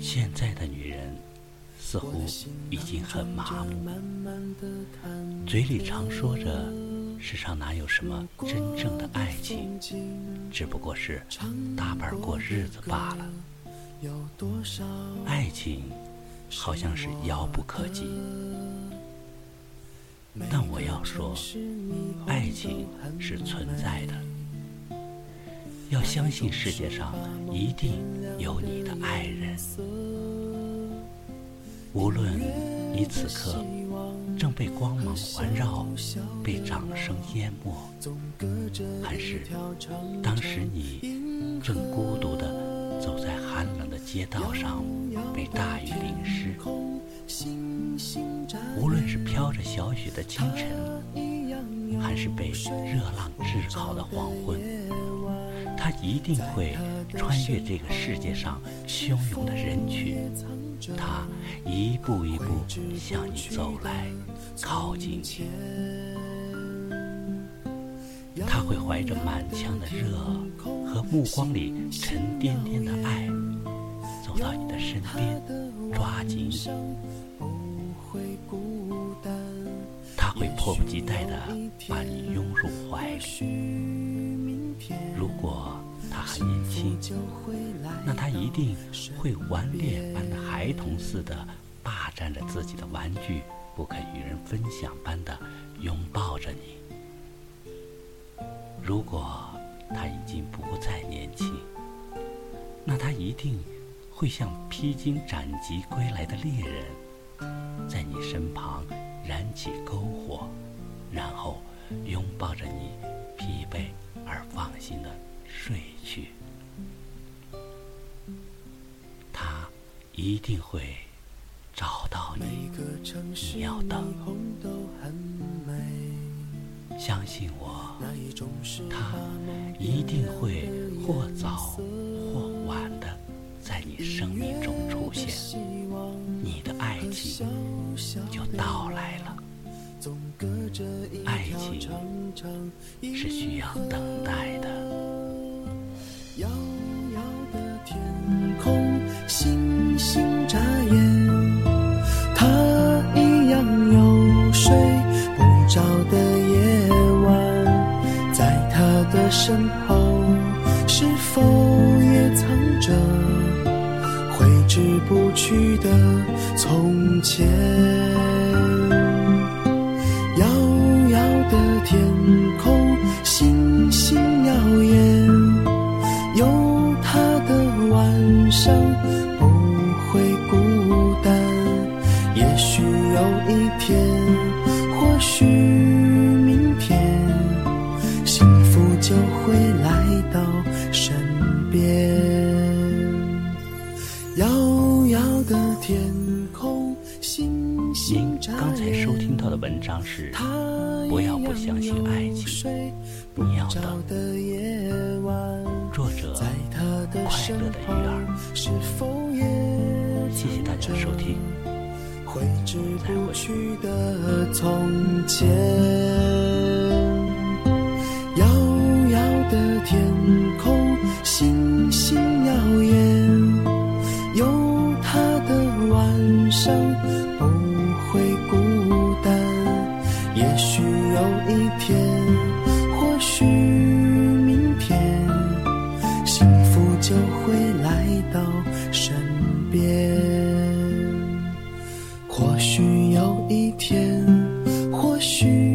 现在的女人似乎已经很麻木，嘴里常说着世上哪有什么真正的爱情，只不过是搭伴过日子罢了。爱情好像是遥不可及，但我要说，爱情是存在的。要相信世界上一定有你的爱人，无论你此刻正被光芒环绕、被掌声淹没，还是当时你正孤独地走在寒冷的街道上，被大雨淋湿。无论是飘着小雪的清晨，还是被热浪炙烤的黄昏。他一定会穿越这个世界上汹涌的人群，他一步一步向你走来，靠近你。他会怀着满腔的热和目光里沉甸甸的爱，走到你的身边，抓紧你。他会迫不及待地把你拥入怀里。如果他还年轻，那他一定会顽劣般的孩童似的霸占着自己的玩具，不肯与人分享般的拥抱着你。如果他已经不再年轻，那他一定会像披荆斩棘归来的猎人，在你身旁燃起篝火，然后拥抱着你疲惫。而放心的睡去，他一定会找到你。你要等，相信我，他一定会或早或晚的在你生命中出现，你的爱情就到来了。爱情是需要等待的。遥遥的天空，星星眨眼，他一样有睡不着的夜晚，在他的身后，是否也藏着挥之不去的从前？天空星星耀眼，有他的晚上不会孤单。也许有一天，或许明天，幸福就会来到身边。到的文章是。不要不相信爱情，你要等。作者：快乐的鱼儿。谢谢大家的收听，遥遥的天空，星星耀眼，有一天，或许明天，幸福就会来到身边。或许有一天，或许。